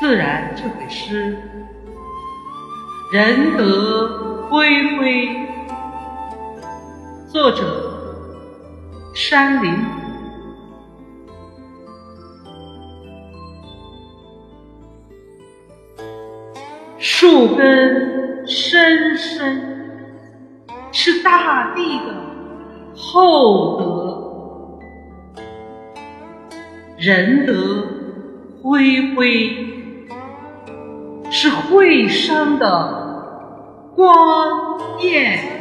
自然这首诗，仁德恢恢，作者山林。树根深深，是大地的厚德；仁德恢恢。是会商的光焰。